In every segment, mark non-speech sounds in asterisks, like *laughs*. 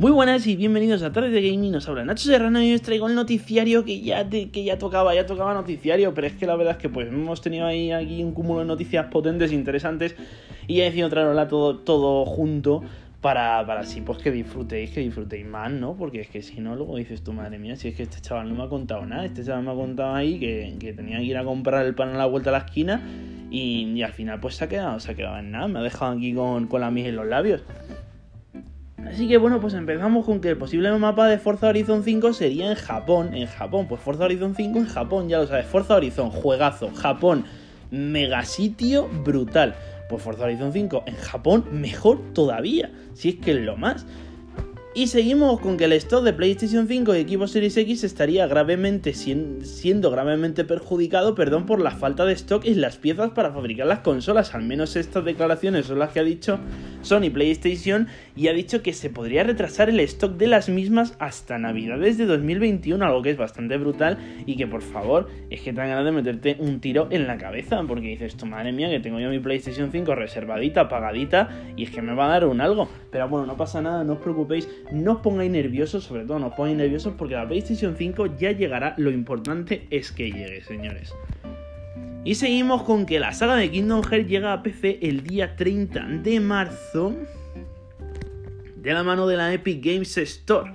Muy buenas y bienvenidos a Tarde de Gaming, nos habla Nacho Serrano y os traigo el noticiario que ya, que ya tocaba, ya tocaba noticiario, pero es que la verdad es que pues hemos tenido ahí aquí un cúmulo de noticias potentes, interesantes y he decidido traerosla todo, todo junto para, para así pues que disfrutéis, que disfrutéis más, ¿no? Porque es que si no, luego dices tu madre mía, si es que este chaval no me ha contado nada, este chaval me ha contado ahí que, que tenía que ir a comprar el pan a la vuelta a la esquina y, al final pues se ha quedado, se ha quedado en nada, me ha dejado aquí con, con la miel en los labios. Así que bueno, pues empezamos con que el posible mapa de Forza Horizon 5 sería en Japón. En Japón, pues Forza Horizon 5 en Japón, ya lo sabes. Forza Horizon, juegazo. Japón, megasitio brutal. Pues Forza Horizon 5 en Japón, mejor todavía. Si es que es lo más. Y seguimos con que el stock de PlayStation 5 y Equipo Series X estaría gravemente siendo gravemente perjudicado, perdón, por la falta de stock y las piezas para fabricar las consolas. Al menos estas declaraciones son las que ha dicho Sony PlayStation y ha dicho que se podría retrasar el stock de las mismas hasta Navidades de 2021, algo que es bastante brutal y que por favor es que te dan ganas de meterte un tiro en la cabeza porque dices, tu madre mía, que tengo yo mi PlayStation 5 reservadita, pagadita y es que me va a dar un algo. Pero bueno, no pasa nada, no os preocupéis no os pongáis nerviosos, sobre todo no os pongáis nerviosos porque la PlayStation 5 ya llegará, lo importante es que llegue, señores. Y seguimos con que la saga de Kingdom Hearts llega a PC el día 30 de marzo de la mano de la Epic Games Store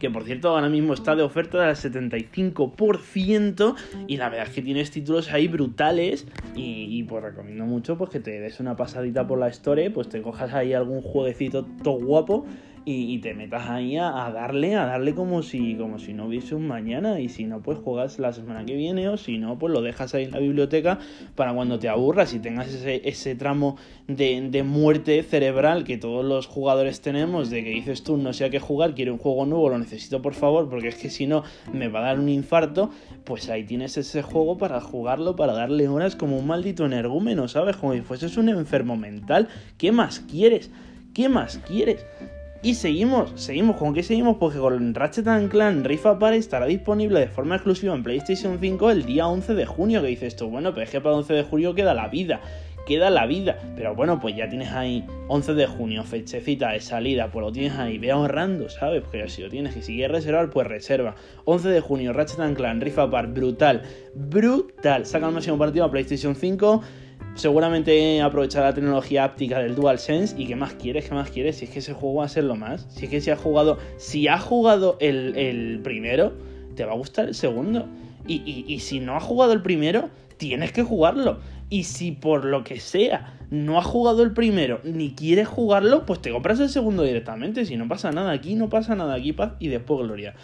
que por cierto ahora mismo está de oferta del 75% y la verdad es que tienes títulos ahí brutales y, pues recomiendo mucho pues que te des una pasadita por la Store, pues te cojas ahí algún jueguecito todo guapo y, te metas ahí a, darle, a darle como si, como si no hubiese un mañana. Y si no, pues juegas la semana que viene, o si no, pues lo dejas ahí en la biblioteca para cuando te aburras y tengas ese, ese tramo de, de, muerte cerebral que todos los jugadores tenemos, de que dices tú, no sé a qué jugar, quiero un juego nuevo, lo necesito por favor, porque es que si no me va a dar un infarto, pues ahí tienes ese juego para jugarlo, para darle horas como un maldito energúmeno, ¿sabes? Como si fueses un enfermo mental. ¿Qué más quieres? ¿Qué más quieres? Y seguimos, seguimos, ¿con qué seguimos? Porque con Ratchet Clank Rift Apart estará disponible de forma exclusiva en PlayStation 5 el día 11 de junio, que dices tú, bueno, pero es que para el 11 de junio queda la vida, queda la vida, pero bueno, pues ya tienes ahí 11 de junio, fechecita de salida, pues lo tienes ahí, ve ahorrando, ¿sabes? Porque si lo tienes, y si quieres reservar, pues reserva. 11 de junio, Ratchet Clank Rift Apart, brutal, brutal, saca el máximo partido a PlayStation 5 seguramente aprovechar la tecnología áptica del DualSense y qué más quieres, qué más quieres, si es que ese juego va a ser lo más, si es que si has jugado, si has jugado el, primero, te va a gustar el segundo. Y, y, si no has jugado el primero, tienes que jugarlo. Y si por lo que sea no has jugado el primero ni quieres jugarlo, pues te compras el segundo directamente. Si no pasa nada aquí, no pasa nada aquí, paz y después gloria.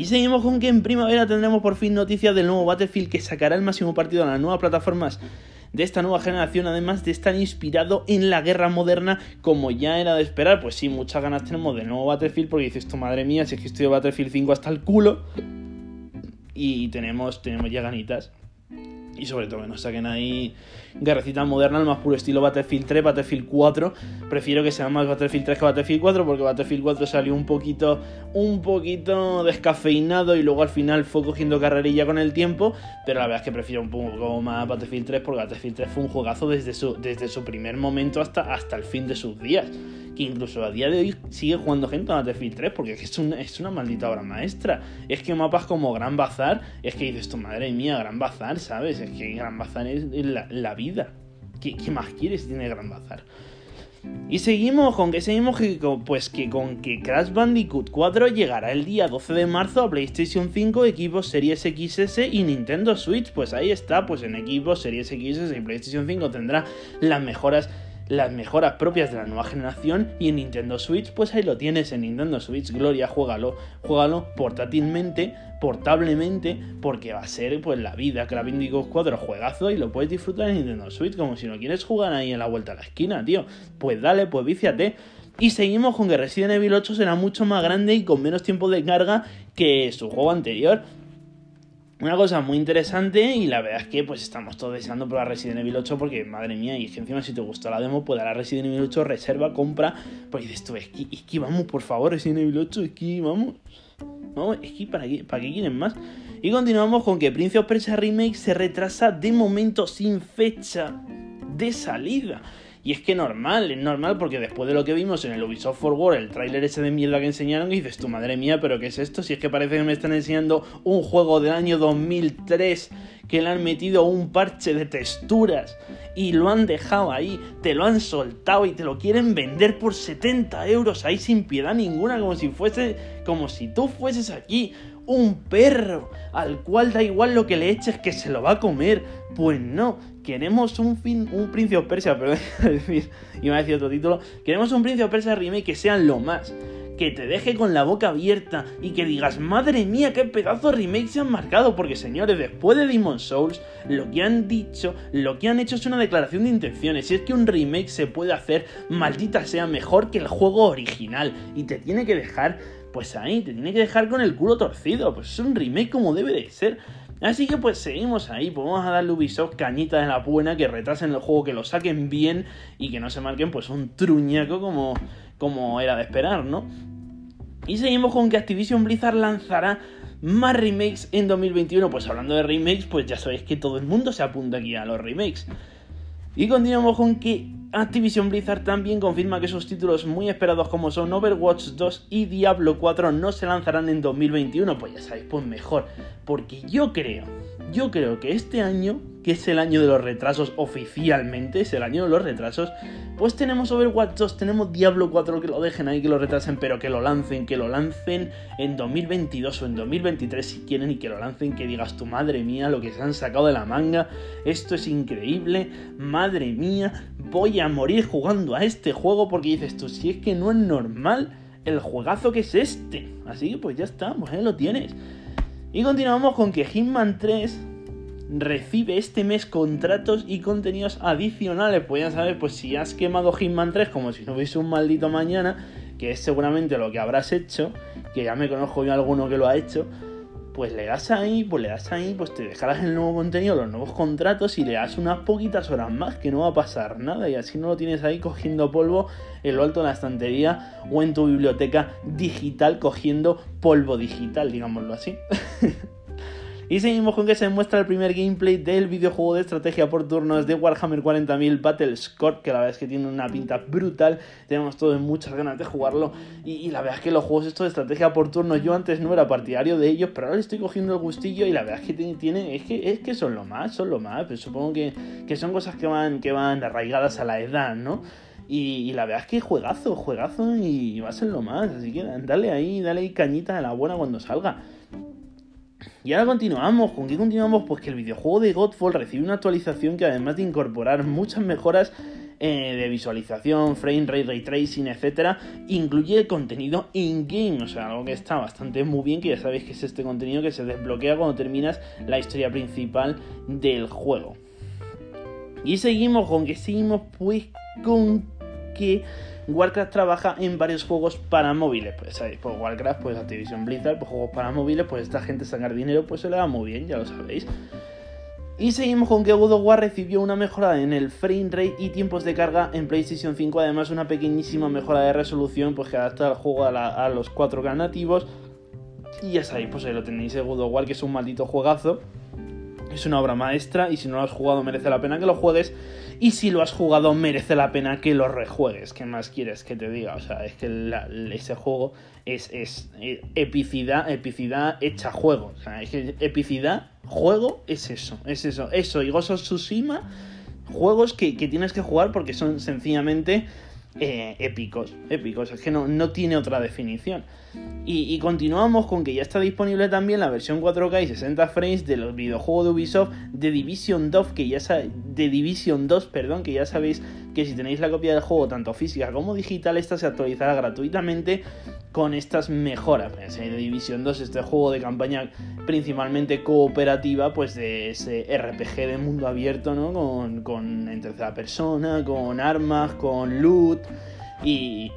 Y seguimos con que en primavera tendremos por fin noticias del nuevo Battlefield que sacará el máximo partido a las nuevas plataformas de esta nueva generación, además de estar inspirado en la guerra moderna, como ya era de esperar. Pues sí, muchas ganas tenemos del nuevo Battlefield, porque dices, tu madre mía, si es que estoy de Battlefield 5 hasta el culo. Y tenemos, tenemos ya ganitas. Y sobre todo que nos saquen ahí guerrecita moderna, al más puro estilo Battlefield 3, Battlefield 4. Prefiero que sea más Battlefield 3 que Battlefield 4 porque Battlefield 4 salió un poquito, un poquito descafeinado y luego al final fue cogiendo carrerilla con el tiempo. Pero la verdad es que prefiero un poco más Battlefield 3 porque Battlefield 3 fue un juegazo desde su, desde su primer momento hasta, hasta el fin de sus días que incluso a día de hoy sigue jugando gente a Battlefield 3 porque es, es una maldita obra maestra. Es que mapas como Gran Bazar, es que dices tu madre mía, Gran Bazar, ¿sabes? Es que Gran Bazar es la, vida. ¿Qué, más quieres tiene Gran Bazar? Y seguimos con que seguimos que, pues que con que Crash Bandicoot 4 llegará el día 12 de marzo a PlayStation 5, equipos Series XS y Nintendo Switch. Pues ahí está, pues en equipos Series XS y PlayStation 5 tendrá las mejoras las mejoras propias de la nueva generación y en Nintendo Switch pues ahí lo tienes en Nintendo Switch Gloria juégalo juégalo portátilmente portablemente porque va a ser pues la vida la 4 juegazo y lo puedes disfrutar en Nintendo Switch como si no quieres jugar ahí en la vuelta a la esquina tío. Pues dale pues víciate. Y seguimos con que Resident Evil 8 será mucho más grande y con menos tiempo de carga que su juego anterior una cosa muy interesante y la verdad es que pues estamos todos deseando probar Resident Evil 8 porque madre mía, y es que encima si te gustó la demo, pues la Resident Evil 8 reserva, compra, pues dices tú, es que, es que vamos, por favor, Resident Evil 8, es que vamos, vamos, es que para qué, para qué quieren más. Y continuamos con que Prince of Persia Remake se retrasa de momento sin fecha de salida. Y es que normal, es normal porque después de lo que vimos en el Ubisoft Forward, el tráiler ese de mierda que enseñaron, y dices, tu madre mía, pero ¿qué es esto? Si es que parece que me están enseñando un juego del año 2003 que le han metido un parche de texturas y lo han dejado ahí, te lo han soltado y te lo quieren vender por 70 euros ahí sin piedad ninguna, como si fuese, como si tú fueses aquí un perro al cual da igual lo que le eches que se lo va a comer. Pues no, queremos un, fin, un Príncipe of Persia, *laughs* perdón, iba a decir otro título, queremos un Príncipe of Persia remake que sean lo más que te deje con la boca abierta y que digas, madre mía, qué pedazo de remake se han marcado, porque señores, después de Demon Souls, lo que han dicho, lo que han hecho es una declaración de intenciones, si es que un remake se puede hacer, maldita sea, mejor que el juego original, y te tiene que dejar, pues ahí, te tiene que dejar con el culo torcido, pues es un remake como debe de ser. Así que pues seguimos ahí, pues vamos a darle Ubisoft cañita de la buena, que retrasen el juego, que lo saquen bien y que no se marquen pues un truñaco como, como era de esperar, ¿no? Y seguimos con que Activision Blizzard lanzará más remakes en 2021. Pues hablando de remakes, pues ya sabéis que todo el mundo se apunta aquí a los remakes. Y continuamos con que Activision Blizzard también confirma que sus títulos muy esperados como son Overwatch 2 y Diablo 4 no se lanzarán en 2021. Pues ya sabéis, pues mejor. Porque yo creo, yo creo que este año que es el año de los retrasos oficialmente, es el año de los retrasos, pues tenemos Overwatch 2, tenemos Diablo 4 que lo dejen ahí, que lo retrasen, pero que lo lancen, que lo lancen en 2022 o en 2023 si quieren y que lo lancen, que digas tu madre mía lo que se han sacado de la manga, esto es increíble, madre mía, voy a morir jugando a este juego porque dices tú, si es que no es normal el juegazo que es este, así que pues ya está, pues ahí lo tienes. Y continuamos con que Hitman 3 recibe este mes contratos y contenidos adicionales. Pues ya sabes, pues si has quemado Hitman 3 como si no hubiese un maldito mañana, que es seguramente lo que habrás hecho, que ya me conozco yo alguno que lo ha hecho, pues le das ahí, pues le das ahí, pues te dejarás el nuevo contenido, los nuevos contratos y le das unas poquitas horas más que no va a pasar nada y así no lo tienes ahí cogiendo polvo en lo alto de la estantería o en tu biblioteca digital cogiendo polvo digital, digámoslo así. *laughs* Y seguimos con que se muestra el primer gameplay del videojuego de estrategia por turnos de Warhammer 40.000 Battle Score, que la verdad es que tiene una pinta brutal. Tenemos todos muchas ganas de jugarlo. Y, la verdad es que los juegos estos de estrategia por turnos, yo antes no era partidario de ellos, pero ahora le estoy cogiendo el gustillo y la verdad es que tiene, es que, es que son lo más, son lo más. Pero supongo que, son cosas que van, que van arraigadas a la edad, ¿no? Y, la verdad es que juegazo, juegazo y va a ser lo más. Así que dale ahí, dale ahí cañita de la buena cuando salga. Y ahora continuamos. ¿Con qué continuamos? Pues que el videojuego de Godfall recibe una actualización que además de incorporar muchas mejoras eh, de visualización, frame rate, ray tracing, etcétera, incluye contenido in-game, o sea, algo que está bastante muy bien, que ya sabéis que es este contenido que se desbloquea cuando terminas la historia principal del juego. Y seguimos con que seguimos pues con que Warcraft trabaja en varios juegos para móviles. Pues, ¿sabéis? Pues Warcraft, pues Activision Blizzard, pues juegos para móviles, pues esta gente sacar dinero, pues se le da muy bien, ya lo sabéis. Y seguimos con que God of War recibió una mejora en el frame rate y tiempos de carga en PlayStation 5, además una pequeñísima mejora de resolución, pues que adapta el juego a, los 4K nativos. Y ya sabéis, pues ahí lo tenéis, el God que es un maldito juegazo. Es una obra maestra y si no lo has jugado merece la pena que lo juegues. Y si lo has jugado, merece la pena que lo rejuegues. ¿Qué más quieres que te diga? O sea, es que ese juego es, es, eh, epicidad, epicidad hecha juego. O sea, es que epicidad, juego, es eso. Es eso. Eso y Ghost of Tsushima, juegos que, que tienes que jugar porque son sencillamente eh, épicos, épicos, es que no, no tiene otra definición. Y, continuamos con que ya está disponible también la versión 4K y 60 frames del videojuego de Ubisoft de Division 2, que ya de Division 2, perdón, que ya sabéis que si tenéis la copia del juego tanto física como digital, esta se actualizará gratuitamente con estas mejoras. Pues, de Division 2, este juego de campaña principalmente cooperativa, pues de ese RPG de mundo abierto, ¿no? Con, con en tercera persona, con armas, con loot y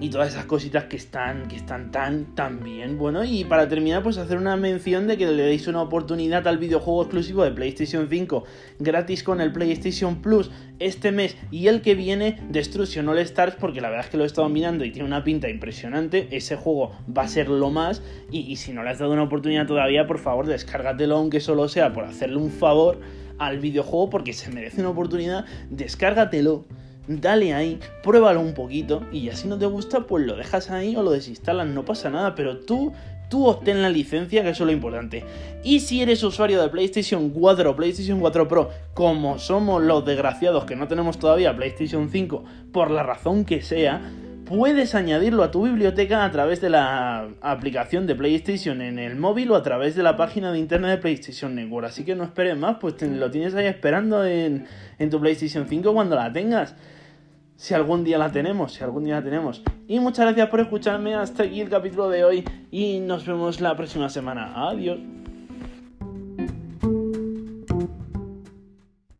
y todas esas cositas que están, que están tan, tan bien. Bueno, y para terminar, pues hacer una mención de que le deis una oportunidad al videojuego exclusivo de PlayStation 5 gratis con el PlayStation Plus este mes y el que viene, Destruction All Stars, porque la verdad es que lo he estado mirando y tiene una pinta impresionante. Ese juego va a ser lo más. Y, y si no le has dado una oportunidad todavía, por favor, descárgatelo, aunque solo sea por hacerle un favor al videojuego porque se merece una oportunidad, descárgatelo, dale ahí, pruébalo un poquito y ya si no te gusta, pues lo dejas ahí o lo desinstalas, no pasa nada, pero tú tú obtén la licencia, que eso es lo importante. Y si eres usuario de PlayStation 4 o PlayStation 4 Pro, como somos los desgraciados que no tenemos todavía PlayStation 5, por la razón que sea, puedes añadirlo a tu biblioteca a través de la aplicación de PlayStation en el móvil o a través de la página de internet de PlayStation Network. Así que no esperes más, pues lo tienes ahí esperando en, en tu PlayStation 5 cuando la tengas si algún día la tenemos, si algún día la tenemos. Y muchas gracias por escucharme, hasta aquí el capítulo de hoy y nos vemos la próxima semana. Adiós.